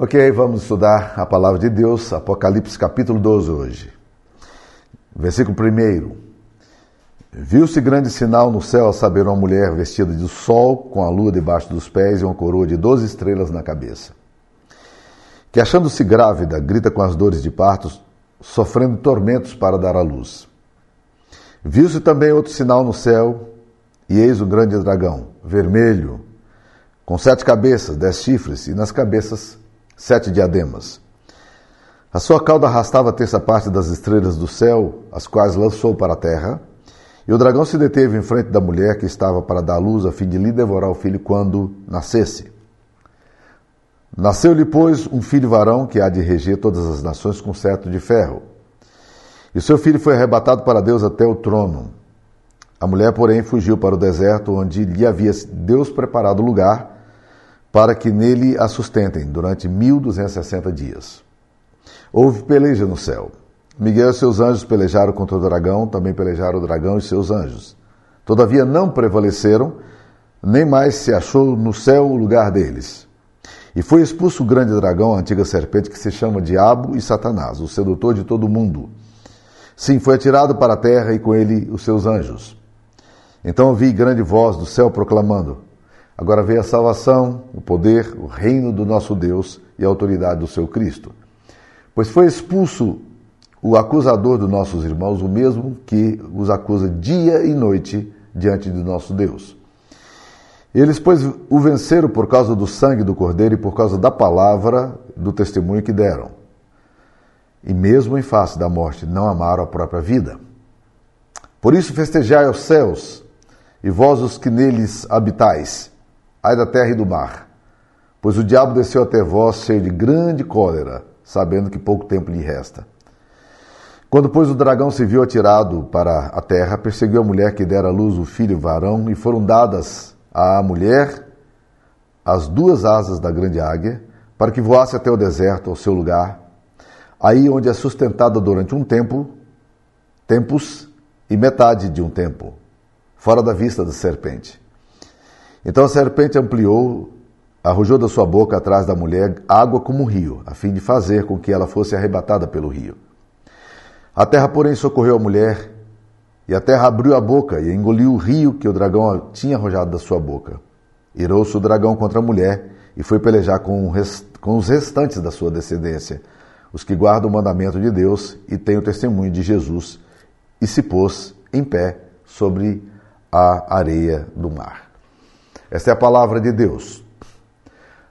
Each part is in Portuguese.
Ok, vamos estudar a palavra de Deus, Apocalipse capítulo 12 hoje. Versículo 1. Viu-se grande sinal no céu, a saber, uma mulher vestida de sol, com a lua debaixo dos pés e uma coroa de doze estrelas na cabeça. Que achando-se grávida, grita com as dores de parto, sofrendo tormentos para dar à luz. Viu-se também outro sinal no céu, e eis um grande dragão, vermelho, com sete cabeças, dez chifres, e nas cabeças sete diademas. A sua cauda arrastava a terça parte das estrelas do céu, as quais lançou para a terra, e o dragão se deteve em frente da mulher que estava para dar luz, a fim de lhe devorar o filho quando nascesse. Nasceu-lhe, pois, um filho varão que há de reger todas as nações com certo de ferro. E seu filho foi arrebatado para Deus até o trono. A mulher, porém, fugiu para o deserto, onde lhe havia Deus preparado lugar para que nele a sustentem durante 1260 dias. Houve peleja no céu. Miguel e seus anjos pelejaram contra o dragão, também pelejaram o dragão e seus anjos. Todavia não prevaleceram, nem mais se achou no céu o lugar deles. E foi expulso o grande dragão, a antiga serpente, que se chama Diabo e Satanás, o sedutor de todo o mundo. Sim, foi atirado para a terra e com ele os seus anjos. Então ouvi grande voz do céu proclamando: Agora veio a salvação, o poder, o reino do nosso Deus e a autoridade do seu Cristo. Pois foi expulso o acusador dos nossos irmãos, o mesmo que os acusa dia e noite diante do nosso Deus. Eles, pois, o venceram por causa do sangue do Cordeiro e por causa da palavra do testemunho que deram. E mesmo em face da morte, não amaram a própria vida. Por isso festejai os céus, e vós os que neles habitais, ai da terra e do mar. Pois o diabo desceu até vós cheio de grande cólera, sabendo que pouco tempo lhe resta. Quando, pois, o dragão se viu atirado para a terra, perseguiu a mulher que dera à luz o filho varão, e foram dadas à mulher as duas asas da grande águia, para que voasse até o deserto, ao seu lugar, aí onde é sustentada durante um tempo, tempos e metade de um tempo, fora da vista da serpente. Então a serpente ampliou, arrojou da sua boca atrás da mulher água como um rio, a fim de fazer com que ela fosse arrebatada pelo rio. A terra, porém, socorreu a mulher, e a terra abriu a boca e engoliu o rio que o dragão tinha arrojado da sua boca. Irou-se o dragão contra a mulher e foi pelejar com, com os restantes da sua descendência, os que guardam o mandamento de Deus e têm o testemunho de Jesus, e se pôs em pé sobre a areia do mar. Esta é a palavra de Deus.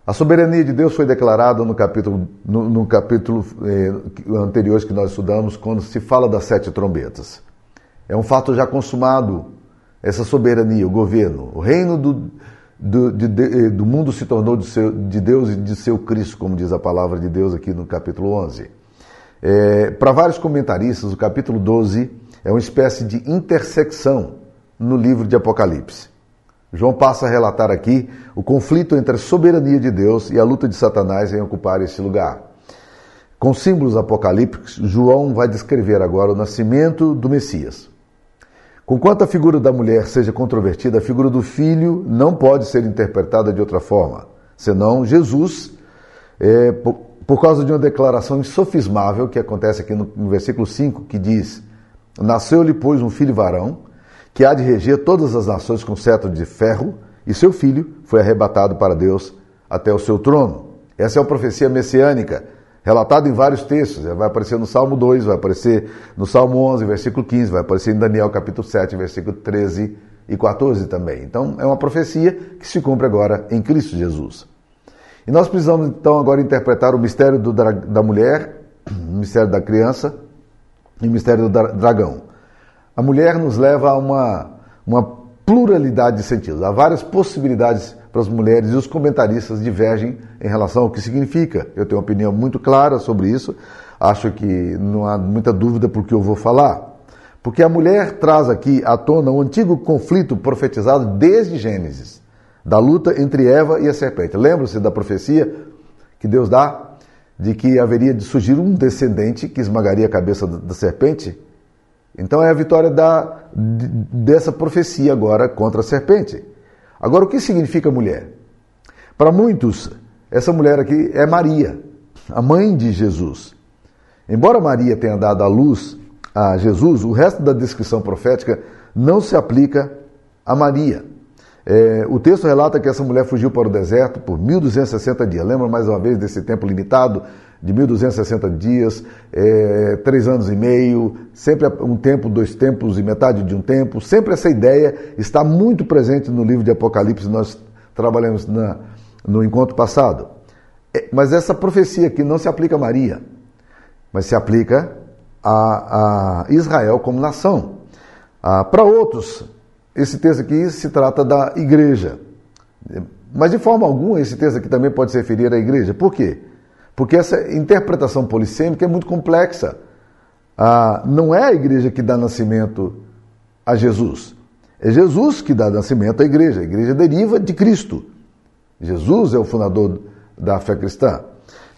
A soberania de Deus foi declarada no capítulo, no, no capítulo eh, anterior que nós estudamos, quando se fala das sete trombetas. É um fato já consumado, essa soberania, o governo. O reino do, do, de, de, do mundo se tornou de, seu, de, Deus e de seu Cristo, como diz a palavra de Deus aqui no capítulo 11. É, Para vários comentaristas, o capítulo 12 é uma espécie de intersecção no livro de Apocalipse. João passa a relatar aqui o conflito entre a soberania de Deus e a luta de Satanás em ocupar esse lugar. Com símbolos apocalípticos, João vai descrever agora o nascimento do Messias. Conquanto a figura da mulher seja controvertida, a figura do filho não pode ser interpretada de outra forma, senão Jesus, é, por, por, causa de uma declaração insofismável que acontece aqui no, no versículo 5, que diz: Nasceu-lhe, pois, um filho varão que há de reger todas as nações com cetro de ferro, e seu filho foi arrebatado para Deus até o seu trono. Essa é a profecia messiânica, relatada em vários textos. Vai aparecer no Salmo 2, vai aparecer no Salmo 11, versículo 15, vai aparecer em Daniel capítulo 7, versículo 13 e 14 também. Então, é uma profecia que se cumpre agora em Cristo Jesus. E nós precisamos então agora interpretar o mistério do, da mulher, o mistério da criança e o mistério do dragão. A mulher nos leva a uma, uma pluralidade de sentidos. Há várias possibilidades para as mulheres e os comentaristas divergem em relação ao que significa. Eu tenho uma opinião muito clara sobre isso. Acho que não há muita dúvida por que eu vou falar. Porque a mulher traz aqui à tona um antigo conflito profetizado desde Gênesis, da luta entre Eva e a serpente. Lembra-se da profecia que Deus dá de que haveria de surgir um descendente que esmagaria a cabeça da serpente? Então é a vitória da, dessa profecia agora contra a serpente. Agora, o que significa mulher? Para muitos, essa mulher aqui é Maria, a mãe de Jesus. Embora Maria tenha dado a luz a Jesus, o resto da descrição profética não se aplica a Maria. É, o texto relata que essa mulher fugiu para o deserto por 1260 dias. Lembra mais uma vez desse tempo limitado de 1260 dias, é, três anos e meio, sempre um tempo, dois tempos e metade de um tempo. Sempre essa ideia está muito presente no livro de Apocalipse. Nós trabalhamos na, no encontro passado. É, mas essa profecia aqui não se aplica a Maria, mas se aplica a, a Israel como nação. Ah, Para outros, esse texto aqui se trata da igreja. Mas de forma alguma esse texto aqui também pode se referir à igreja. Por quê? Porque essa interpretação polissêmica é muito complexa. Ah, não é a igreja que dá nascimento a Jesus. É Jesus que dá nascimento à igreja. A igreja deriva de Cristo. Jesus é o fundador da fé cristã.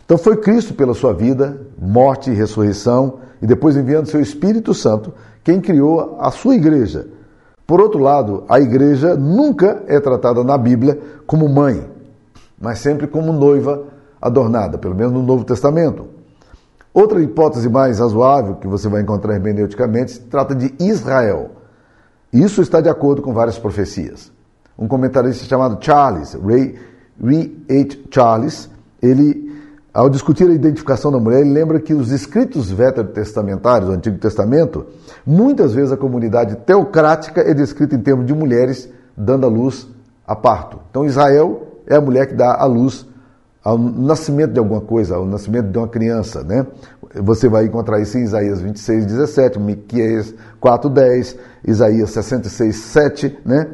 Então foi Cristo pela sua vida, morte e ressurreição, e depois enviando seu Espírito Santo, quem criou a sua igreja. Por outro lado, a igreja nunca é tratada na Bíblia como mãe, mas sempre como noiva adornada, pelo menos no Novo Testamento. Outra hipótese mais razoável que você vai encontrar hermeneuticamente trata de Israel. Isso está de acordo com várias profecias. Um comentarista chamado Charles, Ray, Ray H. Charles, ele, ao discutir a identificação da mulher, ele lembra que os escritos veterotestamentários do Antigo Testamento, muitas vezes a comunidade teocrática é descrita em termos de mulheres dando a luz a parto. Então Israel é a mulher que dá a luz ao nascimento de alguma coisa, ao nascimento de uma criança, né? Você vai encontrar isso em Isaías 26, 17, Miqueias 4, 10, Isaías 66, 7, né?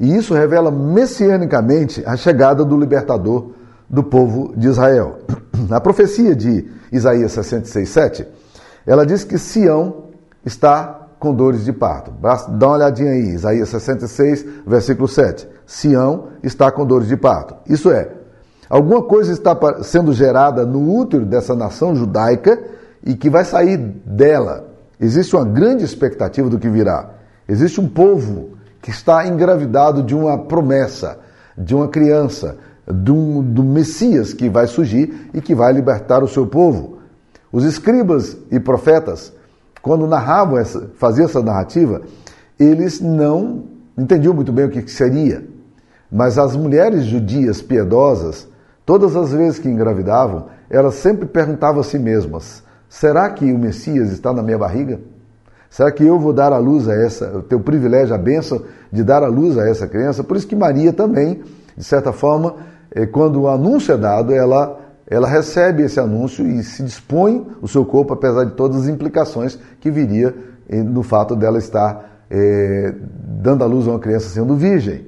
E isso revela messianicamente a chegada do libertador do povo de Israel. A profecia de Isaías 66, 7, ela diz que Sião está com dores de parto. Dá uma olhadinha aí, Isaías 66, versículo 7. Sião está com dores de parto. Isso é, alguma coisa está sendo gerada no útero dessa nação judaica e que vai sair dela. Existe uma grande expectativa do que virá. Existe um povo que está engravidado de uma promessa, de uma criança, do, do Messias que vai surgir e que vai libertar o seu povo. Os escribas e profetas, quando narravam essa, faziam essa narrativa, eles não entendiam muito bem o que seria. Mas as mulheres judias piedosas, todas as vezes que engravidavam, elas sempre perguntavam a si mesmas: será que o Messias está na minha barriga? Será que eu vou dar a luz a essa, ter o privilégio, a bênção de dar a luz a essa criança? Por isso que Maria também, de certa forma, eh, quando o anúncio é dado, ela, ela recebe esse anúncio e se dispõe o seu corpo, apesar de todas as implicações que viria eh, no fato dela estar é, dando a luz a uma criança sendo virgem.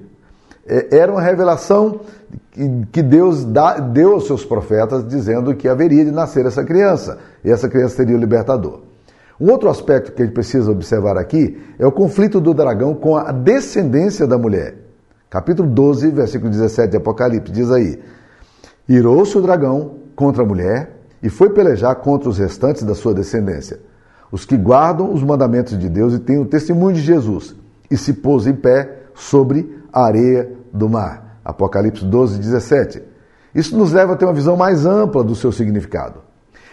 É, era uma revelação que Deus deu aos seus profetas, dizendo que haveria de nascer essa criança, e essa criança seria o libertador. Um outro aspecto que a gente precisa observar aqui é o conflito do dragão com a descendência da mulher. Capítulo 12, versículo 17 de Apocalipse diz aí: Irou-se o dragão contra a mulher e foi pelejar contra os restantes da sua descendência, os que guardam os mandamentos de Deus e têm o testemunho de Jesus, e se pôs em pé sobre a areia do mar. Apocalipse 12, 17. Isso nos leva a ter uma visão mais ampla do seu significado.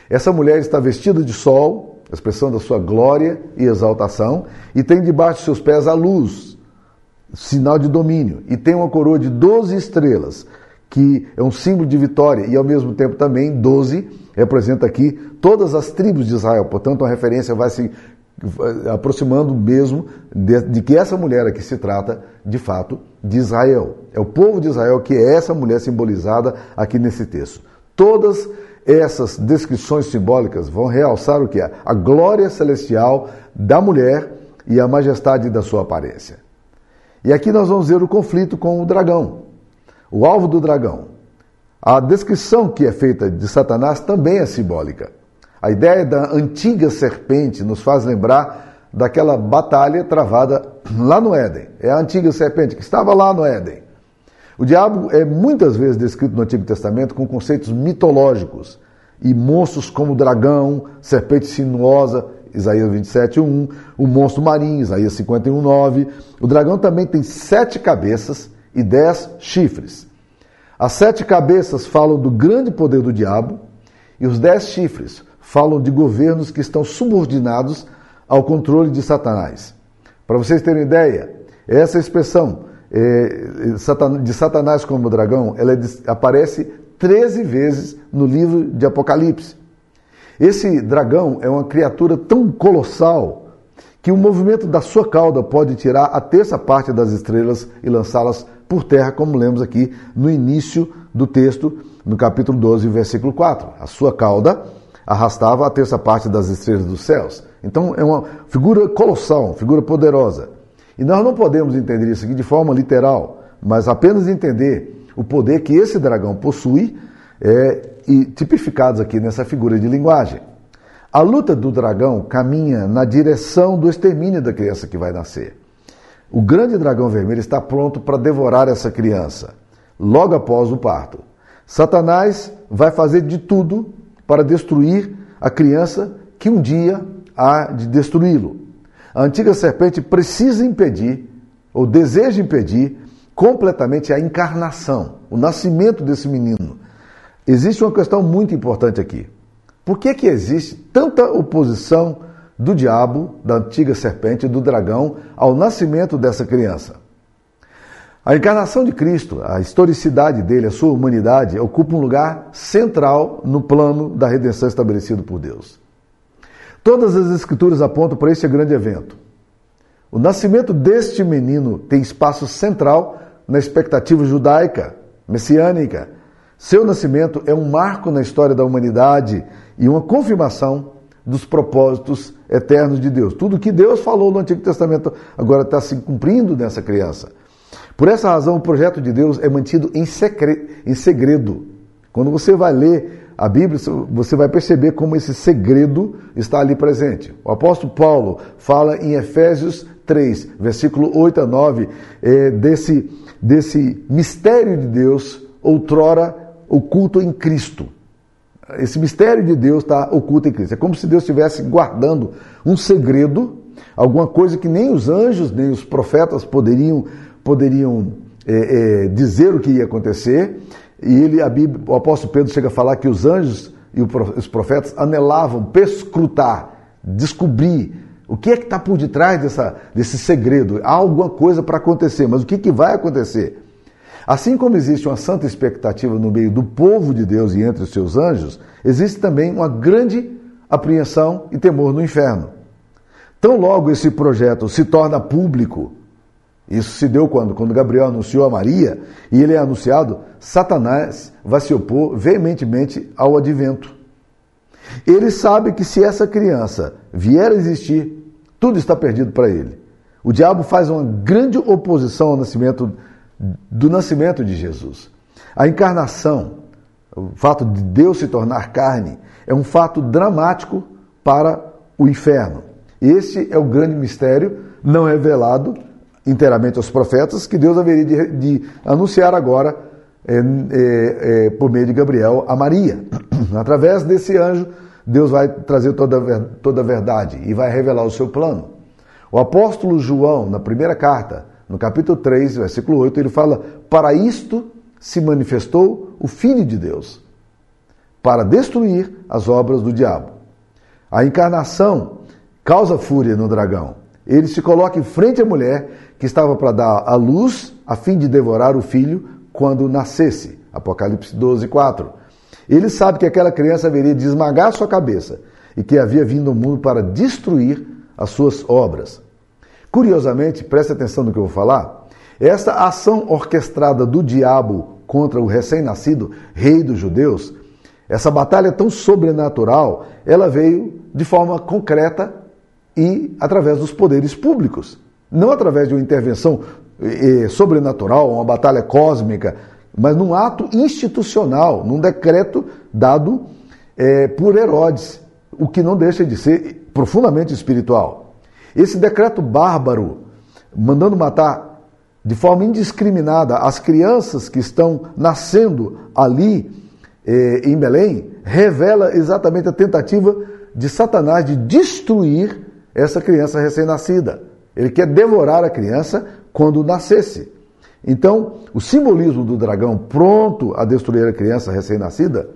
Essa mulher está vestida de sol, expressão da sua glória e exaltação, e tem debaixo de seus pés a luz, sinal de domínio, e tem uma coroa de 12 estrelas, que é um símbolo de vitória, e ao mesmo tempo também 12 representa aqui todas as tribos de Israel, portanto a referência vai se aproximando mesmo de, de, que essa mulher aqui se trata, de fato, de Israel. É o povo de Israel que é essa mulher simbolizada aqui nesse texto. Todas essas descrições simbólicas vão realçar o que é a glória celestial da mulher e a majestade da sua aparência. E aqui nós vamos ver o conflito com o dragão, o alvo do dragão. A descrição que é feita de Satanás também é simbólica. A ideia da antiga serpente nos faz lembrar daquela batalha travada lá no Éden. É a antiga serpente que estava lá no Éden. O diabo é muitas vezes descrito no Antigo Testamento com conceitos mitológicos e monstros como dragão, serpente sinuosa, Isaías 27, 1, o monstro marinho, Isaías 51, 9. O dragão também tem sete cabeças e dez chifres. As sete cabeças falam do grande poder do diabo e os dez chifres falam de governos que estão subordinados ao controle de Satanás. Para vocês terem ideia, essa expressão é, de Satanás como dragão, ela é aparece 13 vezes no livro de Apocalipse. Esse dragão é uma criatura tão colossal que o movimento da sua cauda pode tirar a terça parte das estrelas e lançá-las por terra, como lemos aqui no início do texto, no capítulo 12, versículo 4. A sua cauda arrastava a terça parte das estrelas dos céus. Então é uma figura colossal, figura poderosa. E nós não podemos entender isso aqui de forma literal, mas apenas entender o poder que esse dragão possui é, e tipificados aqui nessa figura de linguagem. A luta do dragão caminha na direção do extermínio da criança que vai nascer. O grande dragão vermelho está pronto para devorar essa criança, logo após o parto. Satanás vai fazer de tudo para destruir a criança que um dia há de destruí-lo. A antiga serpente precisa impedir, ou deseja impedir, completamente a encarnação, o nascimento desse menino. Existe uma questão muito importante aqui. Por que, que existe tanta oposição do diabo, da antiga serpente, do dragão, ao nascimento dessa criança? A encarnação de Cristo, a historicidade dele, a sua humanidade, ocupa um lugar central no plano da redenção estabelecido por Deus. Todas as escrituras apontam para este grande evento. O nascimento deste menino tem espaço central na expectativa judaica, messiânica. Seu nascimento é um marco na história da humanidade e uma confirmação dos propósitos eternos de Deus. Tudo que Deus falou no Antigo Testamento agora está se cumprindo nessa criança. Por essa razão, o projeto de Deus é mantido em, segredo. Quando você vai ler a Bíblia, você vai perceber como esse segredo está ali presente. O apóstolo Paulo fala em Efésios 3, versículo 8 a 9, é, desse, desse mistério de Deus, outrora oculto em Cristo. Esse mistério de Deus está oculto em Cristo. É como se Deus estivesse guardando um segredo, alguma coisa que nem os anjos, nem os profetas poderiam poderiam é, é, dizer o que ia acontecer, e ele, a Bíblia, o apóstolo Pedro chega a falar que os anjos e os profetas anelavam perscrutar, descobrir o que é que está por detrás dessa, desse segredo. Há alguma coisa para acontecer, mas o que, que vai acontecer? Assim como existe uma santa expectativa no meio do povo de Deus e entre os seus anjos, existe também uma grande apreensão e temor no inferno. Tão logo esse projeto se torna público, isso se deu quando? Quando Gabriel anunciou a Maria e ele é anunciado, Satanás vai se opor veementemente ao advento. Ele sabe que se essa criança vier a existir, tudo está perdido para ele. O diabo faz uma grande oposição ao nascimento do nascimento de Jesus. A encarnação, o fato de Deus se tornar carne, é um fato dramático para o inferno. Este é o grande mistério não revelado inteiramente aos profetas, que Deus haveria de, de anunciar agora é, é, é, por meio de Gabriel a Maria. Através desse anjo, Deus vai trazer toda, toda a verdade e vai revelar o seu plano. O apóstolo João, na primeira carta, no capítulo 3, versículo 8, ele fala: Para isto se manifestou o Filho de Deus, para destruir as obras do diabo. A encarnação causa fúria no dragão. Ele se coloca em frente à mulher que estava para dar a luz a fim de devorar o filho quando nascesse. Apocalipse 12, 4. Ele sabe que aquela criança haveria de esmagar sua cabeça e que havia vindo ao mundo para destruir as suas obras. Curiosamente, preste atenção no que eu vou falar, esta ação orquestrada do diabo contra o recém-nascido rei dos judeus, essa batalha tão sobrenatural, ela veio de forma concreta e através dos poderes públicos. Não através de uma intervenção eh, sobrenatural, uma batalha cósmica, mas num ato institucional, num decreto dado eh, por Herodes, o que não deixa de ser profundamente espiritual. Esse decreto bárbaro, mandando matar de forma indiscriminada as crianças que estão nascendo ali eh, em Belém, revela exatamente a tentativa de Satanás de destruir essa criança recém-nascida. Ele quer devorar a criança quando nascesse. Então, o simbolismo do dragão pronto a destruir a criança recém-nascida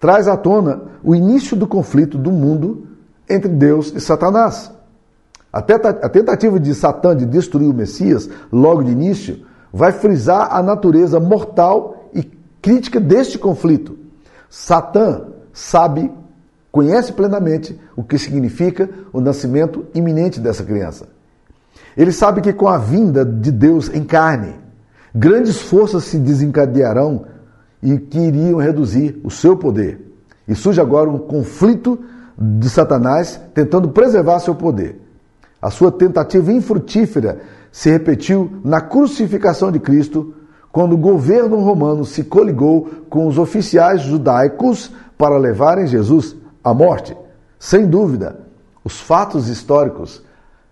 traz à tona o início do conflito do mundo entre Deus e Satanás. A tentativa de Satã de destruir o Messias, logo de início, vai frisar a natureza mortal e crítica deste conflito. Satã sabe, conhece plenamente o que significa o nascimento iminente dessa criança. Ele sabe que com a vinda de Deus em carne, grandes forças se desencadearão e que iriam reduzir o seu poder. E surge agora um conflito de Satanás tentando preservar seu poder. A sua tentativa infrutífera se repetiu na crucificação de Cristo, quando o governo romano se coligou com os oficiais judaicos para levarem Jesus à morte. Sem dúvida, os fatos históricos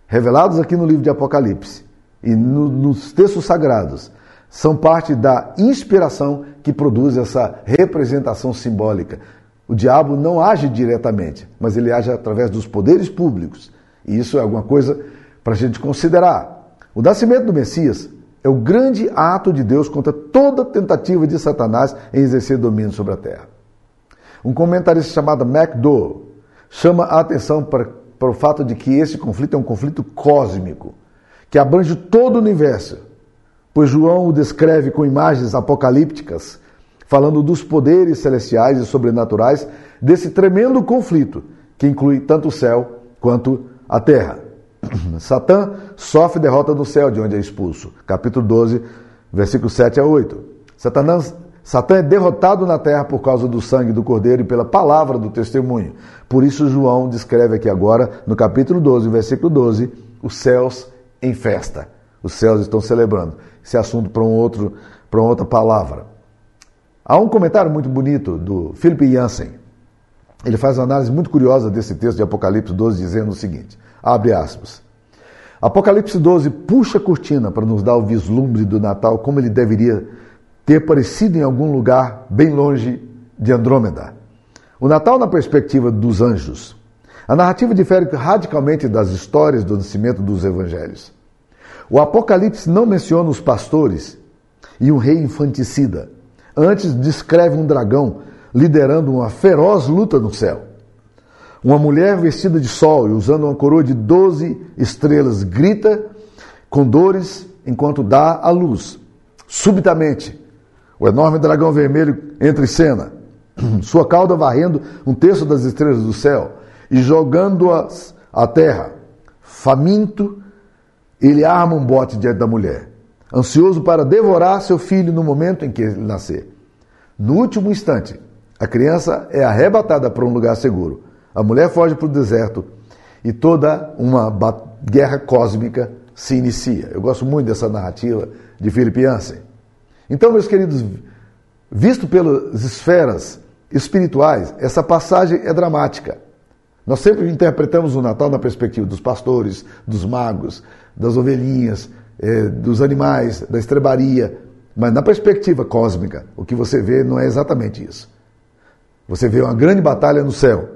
revelados aqui no livro de Apocalipse e no, nos textos sagrados são parte da inspiração que produz essa representação simbólica. O diabo não age diretamente, mas ele age através dos poderes públicos e isso é alguma coisa para a gente considerar. O nascimento do Messias é o grande ato de Deus contra toda tentativa de Satanás em exercer domínio sobre a terra. Um comentarista chamado MacDowell chama a atenção para, para o fato de que esse conflito é um conflito cósmico, que abrange todo o universo, pois João o descreve com imagens apocalípticas, falando dos poderes celestiais e sobrenaturais desse tremendo conflito, que inclui tanto o céu quanto a terra. Satã sofre derrota do céu, de onde é expulso. Capítulo 12, versículo 7 a 8. Satanás, Satã é derrotado na terra por causa do sangue do cordeiro e pela palavra do testemunho. Por isso, João descreve aqui agora, no capítulo 12, versículo 12, os céus em festa. Os céus estão celebrando. Esse assunto para um outro, para outra palavra. Há um comentário muito bonito do Philip Jansen, ele faz uma análise muito curiosa desse texto de Apocalipse 12, dizendo o seguinte: abre aspas. Apocalipse 12 puxa a cortina para nos dar o vislumbre do Natal como ele deveria ter parecido em algum lugar bem longe de Andrômeda. O Natal na perspectiva dos anjos. A narrativa difere radicalmente das histórias do nascimento dos evangelhos. O Apocalipse não menciona os pastores e um rei infanticida. Antes descreve um dragão liderando uma feroz luta no céu. Uma mulher vestida de sol e usando uma coroa de doze estrelas grita com dores enquanto dá a luz. Subitamente, o enorme dragão vermelho entra em cena, sua cauda varrendo um terço das estrelas do céu e jogando-as à terra. Faminto, ele arma um bote diante da mulher, ansioso para devorar seu filho no momento em que ele nascer. No último instante, a criança é arrebatada para um lugar seguro. A mulher foge para o deserto e toda uma guerra cósmica se inicia. Eu gosto muito dessa narrativa de Philip Yancey. Então, meus queridos, visto pelas esferas espirituais, essa passagem é dramática. Nós sempre interpretamos o Natal na perspectiva dos pastores, dos magos, das ovelhinhas, eh, dos animais, da estrebaria, mas na perspectiva cósmica, o que você vê não é exatamente isso. Você vê uma grande batalha no céu.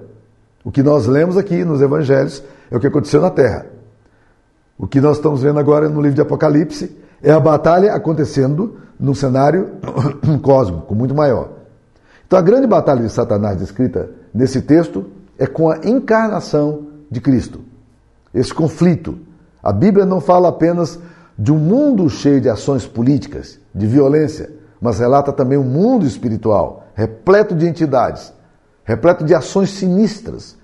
O que nós lemos aqui nos evangelhos é o que aconteceu na terra. O que nós estamos vendo agora no livro de Apocalipse é a batalha acontecendo num cenário cósmico, muito maior. Então a grande batalha de Satanás descrita nesse texto é com a encarnação de Cristo. Esse conflito. A Bíblia não fala apenas de um mundo cheio de ações políticas, de violência, mas relata também um mundo espiritual, repleto de entidades, repleto de ações sinistras.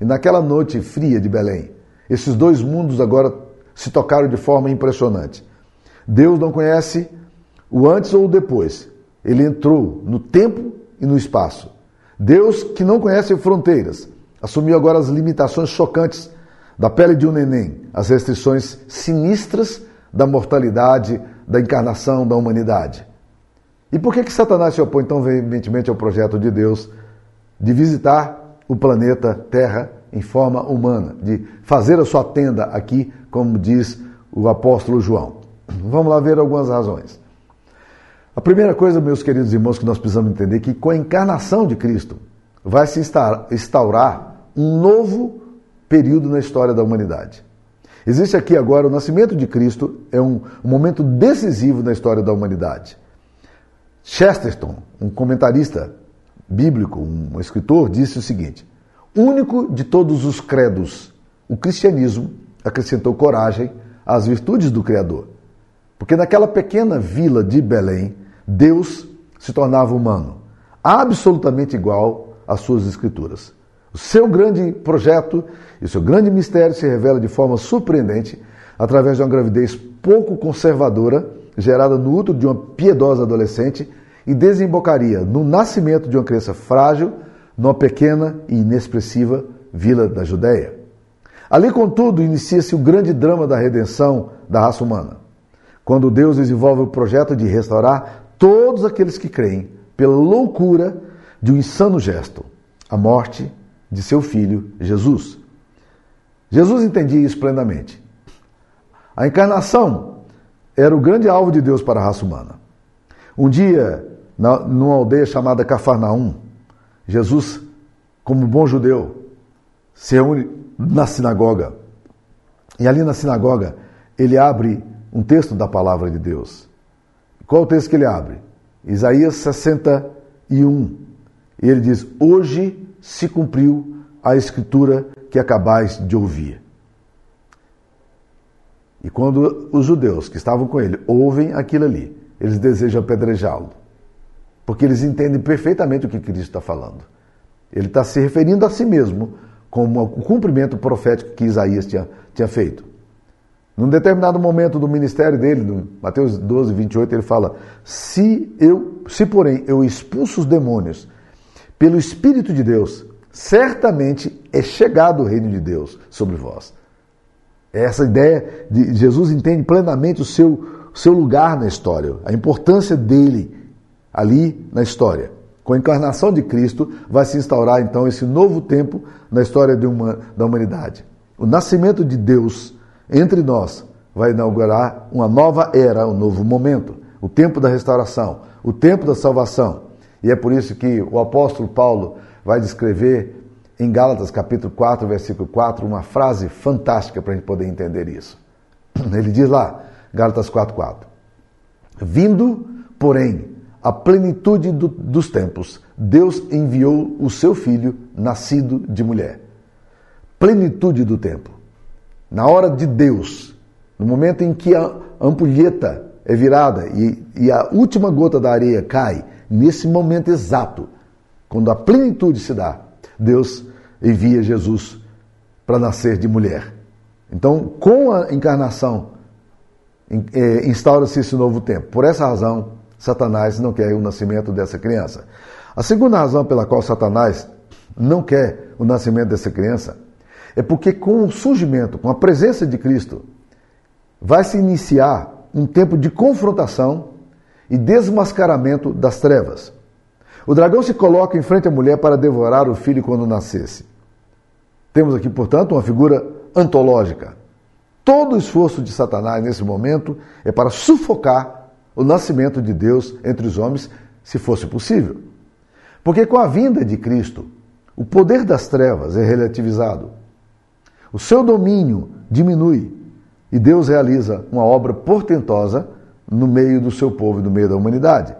E naquela noite fria de Belém, esses dois mundos agora se tocaram de forma impressionante. Deus não conhece o antes ou o depois. Ele entrou no tempo e no espaço. Deus, que não conhece fronteiras, assumiu agora as limitações chocantes da pele de um neném, as restrições sinistras da mortalidade, da encarnação da humanidade. E por que, que Satanás se opõe tão veementemente ao projeto de Deus de visitar o planeta Terra em forma humana, de fazer a sua tenda aqui, como diz o apóstolo João? Vamos lá ver algumas razões. A primeira coisa, meus queridos irmãos, que nós precisamos entender é que com a encarnação de Cristo vai se instaurar um novo período na história da humanidade. Existe aqui agora o nascimento de Cristo, é um, momento decisivo na história da humanidade. Chesterton, um comentarista bíblico, um escritor, disse o seguinte: único de todos os credos, o cristianismo acrescentou coragem às virtudes do Criador. Porque naquela pequena vila de Belém, Deus se tornava humano, absolutamente igual às suas escrituras. O seu grande projeto e o seu grande mistério se revela de forma surpreendente através de uma gravidez pouco conservadora, gerada no útero de uma piedosa adolescente, e desembocaria no nascimento de uma criança frágil numa pequena e inexpressiva vila da Judéia. Ali, contudo, inicia-se o grande drama da redenção da raça humana, quando Deus desenvolve o projeto de restaurar todos aqueles que creem pela loucura de um insano gesto, a morte de seu filho Jesus. Jesus entendia isso plenamente. A encarnação era o grande alvo de Deus para a raça humana. Um dia, na, numa aldeia chamada Cafarnaum, Jesus, como bom judeu, se reúne na sinagoga. E ali na sinagoga, ele abre um texto da palavra de Deus. Qual o texto que ele abre? Isaías 61. E ele diz: Hoje se cumpriu a escritura que acabais de ouvir. E quando os judeus que estavam com ele ouvem aquilo ali, eles desejam apedrejá-lo. Porque eles entendem perfeitamente o que Cristo está falando. Ele está se referindo a si mesmo como o cumprimento profético que Isaías tinha, tinha feito. Num determinado momento do ministério dele, no Mateus 12, 28, ele fala: Se eu, se porém eu expulso os demônios pelo Espírito de Deus, certamente é chegado o reino de Deus sobre vós. Essa ideia de Jesus entende plenamente o seu, seu lugar na história, a importância dele ali na história. Com a encarnação de Cristo, vai se instaurar então esse novo tempo na história uma, da humanidade. O nascimento de Deus entre nós vai inaugurar uma nova era, um novo momento, o tempo da restauração, o tempo da salvação. E é por isso que o apóstolo Paulo vai descrever em Gálatas capítulo 4, versículo 4, uma frase fantástica para a gente poder entender isso. Ele diz lá, Gálatas 4, 4. Vindo, porém, a plenitude do, dos tempos, Deus enviou o seu filho, nascido de mulher. Plenitude do tempo. Na hora de Deus, no momento em que a ampulheta é virada e, e a última gota da areia cai, nesse momento exato, quando a plenitude se dá, Deus envia Jesus para nascer de mulher. Então, com a encarnação, é, instaura-se esse novo tempo. Por essa razão, Satanás não quer o nascimento dessa criança. A segunda razão pela qual Satanás não quer o nascimento dessa criança é porque, com o surgimento, com a presença de Cristo, vai se iniciar um tempo de confrontação e desmascaramento das trevas. O dragão se coloca em frente à mulher para devorar o filho quando nascesse. Temos aqui, portanto, uma figura antológica. Todo o esforço de Satanás nesse momento é para sufocar o nascimento de Deus entre os homens, se fosse possível. Porque com a vinda de Cristo, o poder das trevas é relativizado. O seu domínio diminui e Deus realiza uma obra portentosa no meio do seu povo e no meio da humanidade.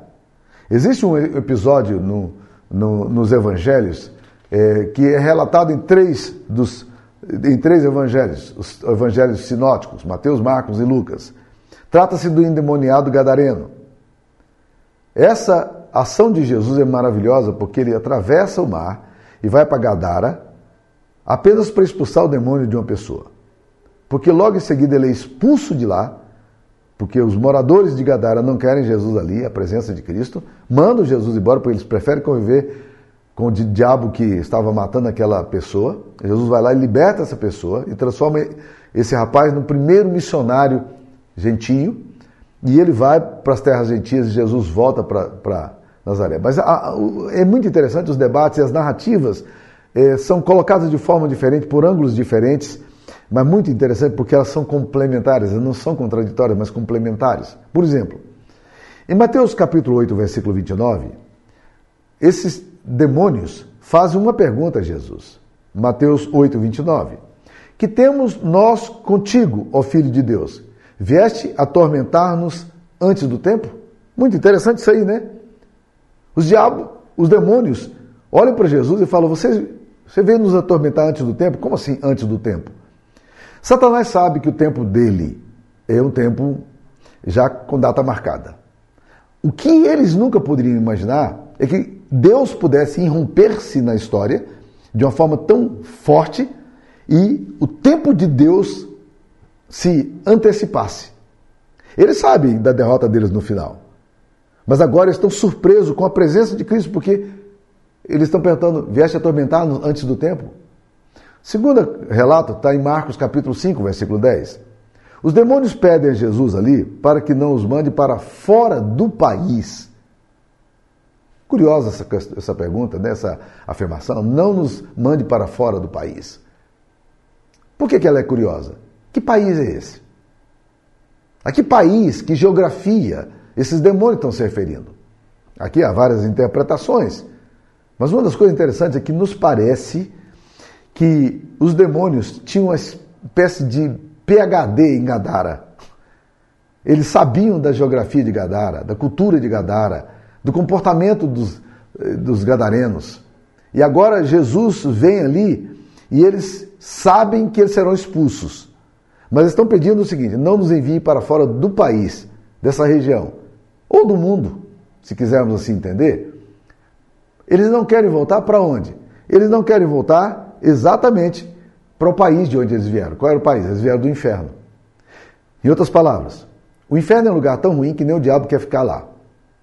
Existe um episódio no, no, nos evangelhos é, que é relatado em três, dos, em três evangelhos, os evangelhos sinóticos, Mateus, Marcos e Lucas. Trata-se do endemoniado gadareno. Essa ação de Jesus é maravilhosa porque ele atravessa o mar e vai para Gadara apenas para expulsar o demônio de uma pessoa. Porque logo em seguida ele é expulso de lá porque os moradores de Gadara não querem Jesus ali, a presença de Cristo, mandam Jesus embora porque eles preferem conviver com o diabo que estava matando aquela pessoa. Jesus vai lá e liberta essa pessoa e transforma esse rapaz no primeiro missionário gentio. E ele vai para as terras gentias e Jesus volta para Nazaré. Mas a, a, é muito interessante os debates e as narrativas eh, são colocadas de forma diferente, por ângulos diferentes mas muito interessante porque elas são complementares, elas não são contraditórias, mas complementares. Por exemplo, em Mateus capítulo 8, versículo 29, esses demônios fazem uma pergunta a Jesus. Mateus 8, 29. Que temos nós contigo, ó Filho de Deus? Vieste atormentar-nos antes do tempo? Muito interessante isso aí, né? Os diabos, os demônios, olham para Jesus e falam: você, você veio nos atormentar antes do tempo? Como assim antes do tempo? Satanás sabe que o tempo dele é um tempo já com data marcada. O que eles nunca poderiam imaginar é que Deus pudesse irromper-se na história de uma forma tão forte e o tempo de Deus se antecipasse. Eles sabem da derrota deles no final. Mas agora estão surpresos com a presença de Cristo, porque eles estão perguntando: vieste atormentar antes do tempo? Segundo relato está em Marcos capítulo 5, versículo 10. Os demônios pedem a Jesus ali para que não os mande para fora do país. Curiosa essa, essa pergunta, né? essa afirmação. Não nos mande para fora do país. Por que, que ela é curiosa? Que país é esse? A que país, que geografia esses demônios estão se referindo? Aqui há várias interpretações. Mas uma das coisas interessantes é que nos parece que os demônios tinham uma espécie de PhD em Gadara. Eles sabiam da geografia de Gadara, da cultura de Gadara, do comportamento dos, eh, dos gadarenos. E agora Jesus vem ali e eles sabem que eles serão expulsos. Mas estão pedindo o seguinte: não nos envie para fora do país, dessa região, ou do mundo, se quisermos assim entender. Eles não querem voltar para onde? Eles não querem voltar exatamente para o país de onde eles vieram. Qual era o país? Eles vieram do inferno. Em outras palavras, o inferno é um lugar tão ruim que nem o diabo quer ficar lá.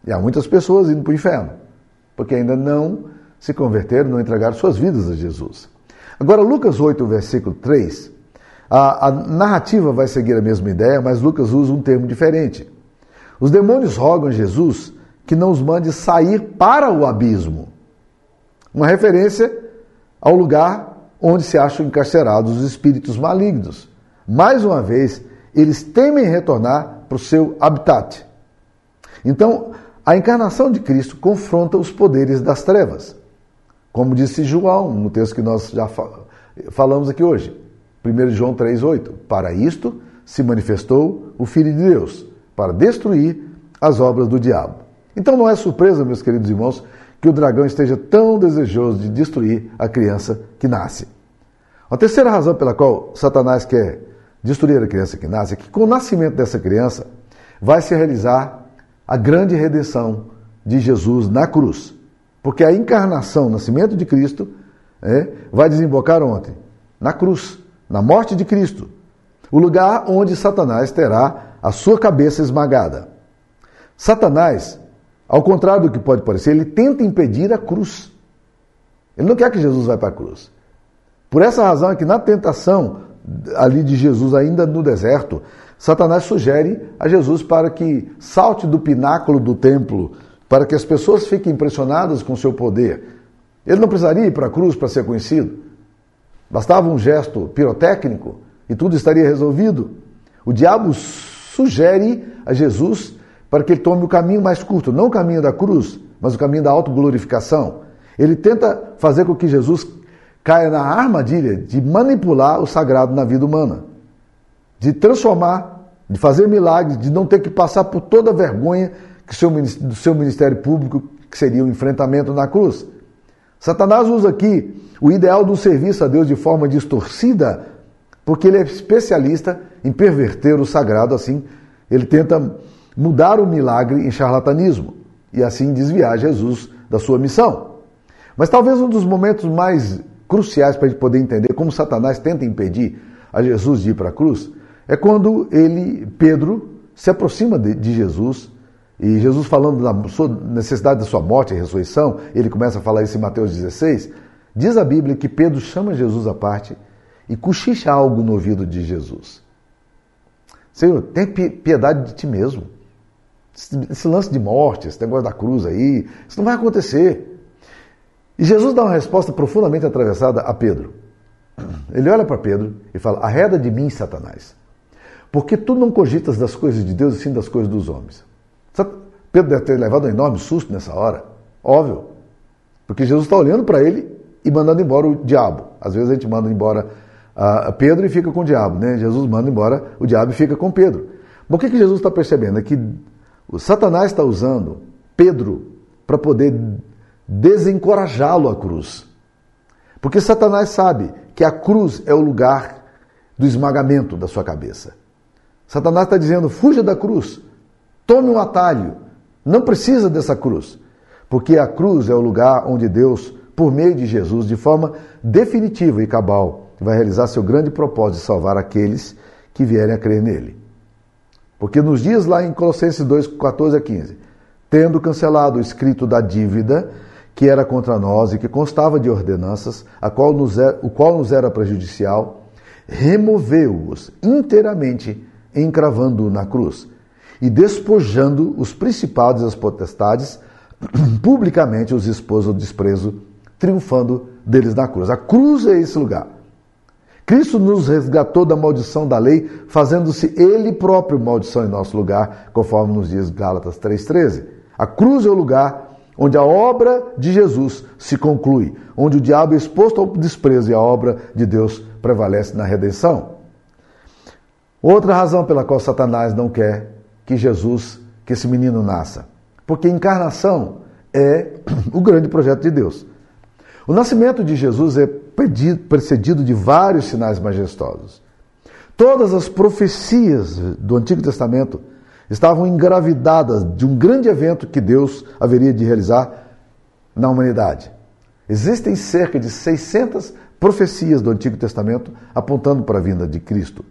E há muitas pessoas indo para o inferno, porque ainda não se converteram, não entregaram suas vidas a Jesus. Agora, Lucas 8, versículo 3, a, a narrativa vai seguir a mesma ideia, mas Lucas usa um termo diferente. Os demônios rogam a Jesus que não os mande sair para o abismo. Uma referência ao lugar onde se acham encarcerados os espíritos malignos. Mais uma vez, eles temem retornar para o seu habitat. Então, a encarnação de Cristo confronta os poderes das trevas. Como disse João, no texto que nós já falamos aqui hoje. 1 João 3,8. Para isto se manifestou o Filho de Deus, para destruir as obras do diabo. Então não é surpresa, meus queridos irmãos, que o dragão esteja tão desejoso de destruir a criança que nasce. A terceira razão pela qual Satanás quer destruir a criança que nasce é que com o nascimento dessa criança vai se realizar a grande redenção de Jesus na cruz. Porque a encarnação, o nascimento de Cristo, é, vai desembocar ontem? Na cruz, na morte de Cristo. O lugar onde Satanás terá a sua cabeça esmagada. Satanás, ao contrário do que pode parecer, ele tenta impedir a cruz. Ele não quer que Jesus vá para a cruz. Por essa razão é que na tentação ali de Jesus, ainda no deserto, Satanás sugere a Jesus para que salte do pináculo do templo, para que as pessoas fiquem impressionadas com o seu poder. Ele não precisaria ir para a cruz para ser conhecido. Bastava um gesto pirotécnico e tudo estaria resolvido. O diabo sugere a Jesus para que ele tome o caminho mais curto, não o caminho da cruz, mas o caminho da autoglorificação. Ele tenta fazer com que Jesus caia na armadilha de manipular o sagrado na vida humana, de transformar, de fazer milagres, de não ter que passar por toda a vergonha que seu, do seu ministério público, que seria o enfrentamento na cruz. Satanás usa aqui o ideal do serviço a Deus de forma distorcida, porque ele é especialista em perverter o sagrado, assim, ele tenta mudar o milagre em charlatanismo e assim desviar Jesus da sua missão. Mas talvez um dos momentos mais cruciais para a gente poder entender como Satanás tenta impedir a Jesus de ir para a cruz, é quando ele, Pedro, se aproxima de, de Jesus e Jesus falando da sua necessidade da sua morte e ressurreição, ele começa a falar isso em Mateus 16, diz a Bíblia que Pedro chama Jesus à parte e cochicha algo no ouvido de Jesus. Senhor, tem piedade de ti mesmo. Esse lance de morte, esse negócio da cruz aí, isso não vai acontecer. E Jesus dá uma resposta profundamente atravessada a Pedro. Ele olha para Pedro e fala: Arreda de mim, Satanás, porque tu não cogitas das coisas de Deus e sim das coisas dos homens. Pedro deve ter levado um enorme susto nessa hora, óbvio, porque Jesus está olhando para ele e mandando embora o diabo. Às vezes a gente manda embora a Pedro e fica com o diabo. Né? Jesus manda embora o diabo e fica com Pedro. Mas o que, que Jesus está percebendo? É que o Satanás está usando Pedro para poder desencorajá-lo à cruz. Porque Satanás sabe que a cruz é o lugar do esmagamento da sua cabeça. Satanás está dizendo: fuja da cruz, tome um atalho, não precisa dessa cruz. Porque a cruz é o lugar onde Deus, por meio de Jesus, de forma definitiva e cabal, vai realizar seu grande propósito de salvar aqueles que vierem a crer nele. Porque nos dias lá em Colossenses 2, 14 a 15, tendo cancelado o escrito da dívida que era contra nós e que constava de ordenanças, a qual nos era, o qual nos era prejudicial, removeu-os inteiramente, encravando-o na cruz e despojando os principados e as potestades, publicamente os expôs ao desprezo, triunfando deles na cruz. A cruz é esse lugar. Cristo nos resgatou da maldição da lei, fazendo-se Ele próprio maldição em nosso lugar, conforme nos diz Gálatas 3,13. A cruz é o lugar onde a obra de Jesus se conclui, onde o diabo é exposto ao desprezo e a obra de Deus prevalece na redenção. Outra razão pela qual Satanás não quer que Jesus, que esse menino nasça, porque encarnação é o grande projeto de Deus. O nascimento de Jesus é precedido de vários sinais majestosos. Todas as profecias do Antigo Testamento estavam engravidadas de um grande evento que Deus haveria de realizar na humanidade. Existem cerca de 600 profecias do Antigo Testamento apontando para a vinda de Cristo.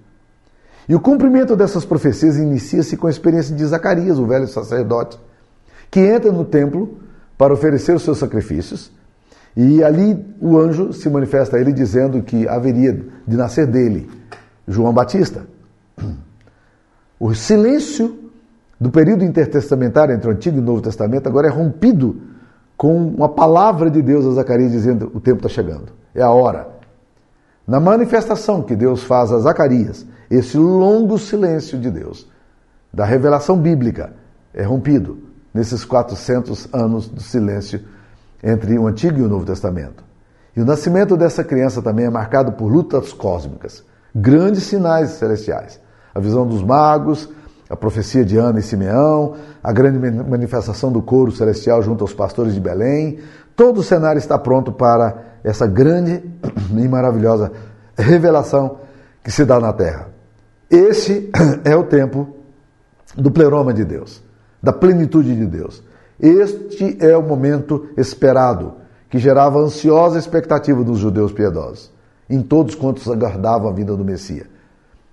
E o cumprimento dessas profecias inicia-se com a experiência de Zacarias, o velho sacerdote, que entra no templo para oferecer os seus sacrifícios e ali o anjo se manifesta a ele dizendo que haveria de nascer dele João Batista. O silêncio do período intertestamentário entre o Antigo e o Novo Testamento agora é rompido com uma palavra de Deus a Zacarias dizendo: o tempo está chegando, é a hora. Na manifestação que Deus faz a Zacarias, esse longo silêncio de Deus, da revelação bíblica, é rompido nesses 400 anos do silêncio entre o Antigo e o Novo Testamento. E o nascimento dessa criança também é marcado por lutas cósmicas, grandes sinais celestiais. A visão dos magos, a profecia de Ana e Simeão, a grande manifestação do coro celestial junto aos pastores de Belém. Todo o cenário está pronto para essa grande e maravilhosa revelação que se dá na terra. Esse é o tempo do pleroma de Deus, da plenitude de Deus. Este é o momento esperado, que gerava ansiosa expectativa dos judeus piedosos, em todos quantos aguardavam a vinda do Messias.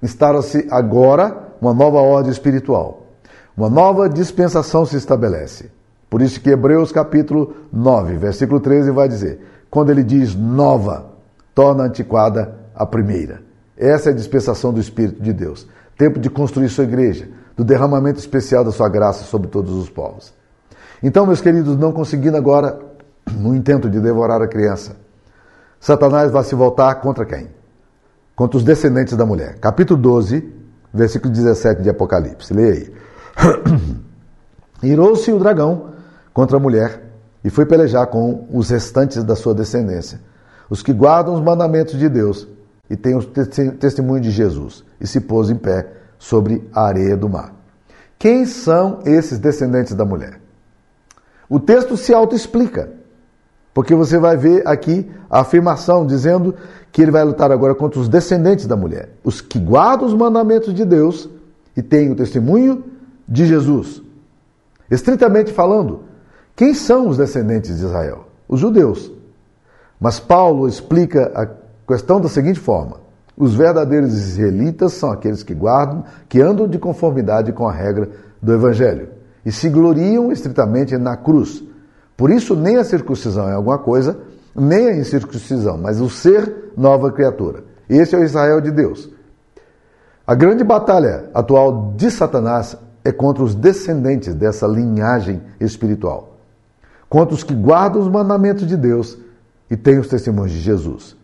Instala-se agora uma nova ordem espiritual. Uma nova dispensação se estabelece. Por isso que Hebreus capítulo 9, versículo 13 vai dizer: quando ele diz nova, torna antiquada a primeira. Essa é a dispensação do Espírito de Deus. Tempo de construir sua igreja, do derramamento especial da sua graça sobre todos os povos. Então, meus queridos, não conseguindo agora no intento de devorar a criança, Satanás vai se voltar contra quem? Contra os descendentes da mulher. Capítulo 12, versículo 17 de Apocalipse. Leia aí. Irou-se o dragão contra a mulher e foi pelejar com os restantes da sua descendência, os que guardam os mandamentos de Deus e têm o testemunho de Jesus, e se pôs em pé sobre a areia do mar. Quem são esses descendentes da mulher? O texto se autoexplica, porque você vai ver aqui a afirmação dizendo que ele vai lutar agora contra os descendentes da mulher, os que guardam os mandamentos de Deus e têm o testemunho de Jesus. Estritamente falando, quem são os descendentes de Israel? Os judeus. Mas Paulo explica a questão da seguinte forma: os verdadeiros israelitas são aqueles que guardam, que andam de conformidade com a regra do evangelho e se gloriam estritamente na cruz. Por isso, nem a circuncisão é alguma coisa, nem a incircuncisão, mas o ser nova criatura. Esse é o Israel de Deus. A grande batalha atual de Satanás é contra os descendentes dessa linhagem espiritual, contra os que guardam os mandamentos de Deus e têm os testemunhos de Jesus.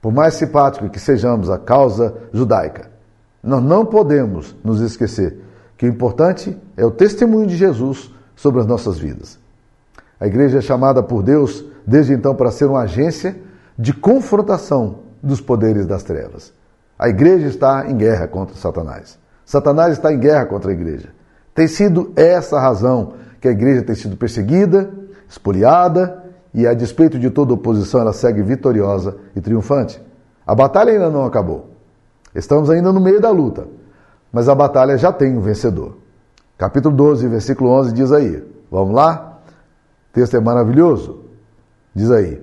Por mais simpático que sejamos a causa judaica, nós não podemos nos esquecer que o importante é o testemunho de Jesus sobre as nossas vidas. A igreja é chamada por Deus desde então para ser uma agência de confrontação dos poderes das trevas. A igreja está em guerra contra Satanás. Satanás está em guerra contra a igreja. Tem sido essa a razão que a igreja tem sido perseguida, espoliada e, a despeito de toda oposição, ela segue vitoriosa e triunfante. A batalha ainda não acabou. Estamos ainda no meio da luta, mas a batalha já tem um vencedor. Capítulo 12, versículo 11 diz aí. Vamos lá? O texto é maravilhoso. Diz aí: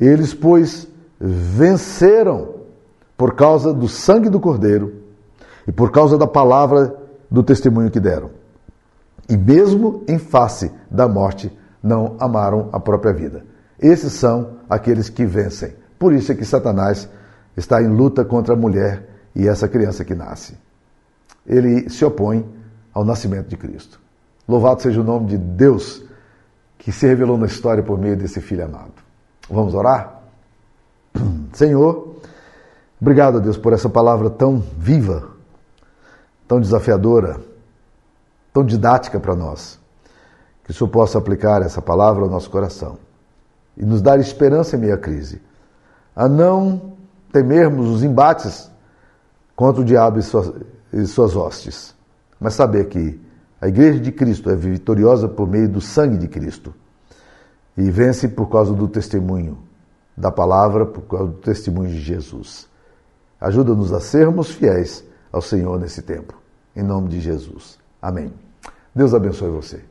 Eles, pois, venceram por causa do sangue do Cordeiro e por causa da palavra do testemunho que deram. E mesmo em face da morte, não amaram a própria vida. Esses são aqueles que vencem. Por isso é que Satanás está em luta contra a mulher e essa criança que nasce. Ele se opõe ao nascimento de Cristo. Louvado seja o nome de Deus que se revelou na história por meio desse filho amado. Vamos orar? Senhor, obrigado a Deus por essa palavra tão viva, tão desafiadora, tão didática para nós. Que o Senhor possa aplicar essa palavra ao nosso coração e nos dar esperança em meio à crise, a não temermos os embates contra o diabo e suas, e suas hostes, mas saber que a igreja de Cristo é vitoriosa por meio do sangue de Cristo e vence por causa do testemunho da palavra, por causa do testemunho de Jesus. Ajuda-nos a sermos fiéis ao Senhor nesse tempo. Em nome de Jesus. Amém. Deus abençoe você.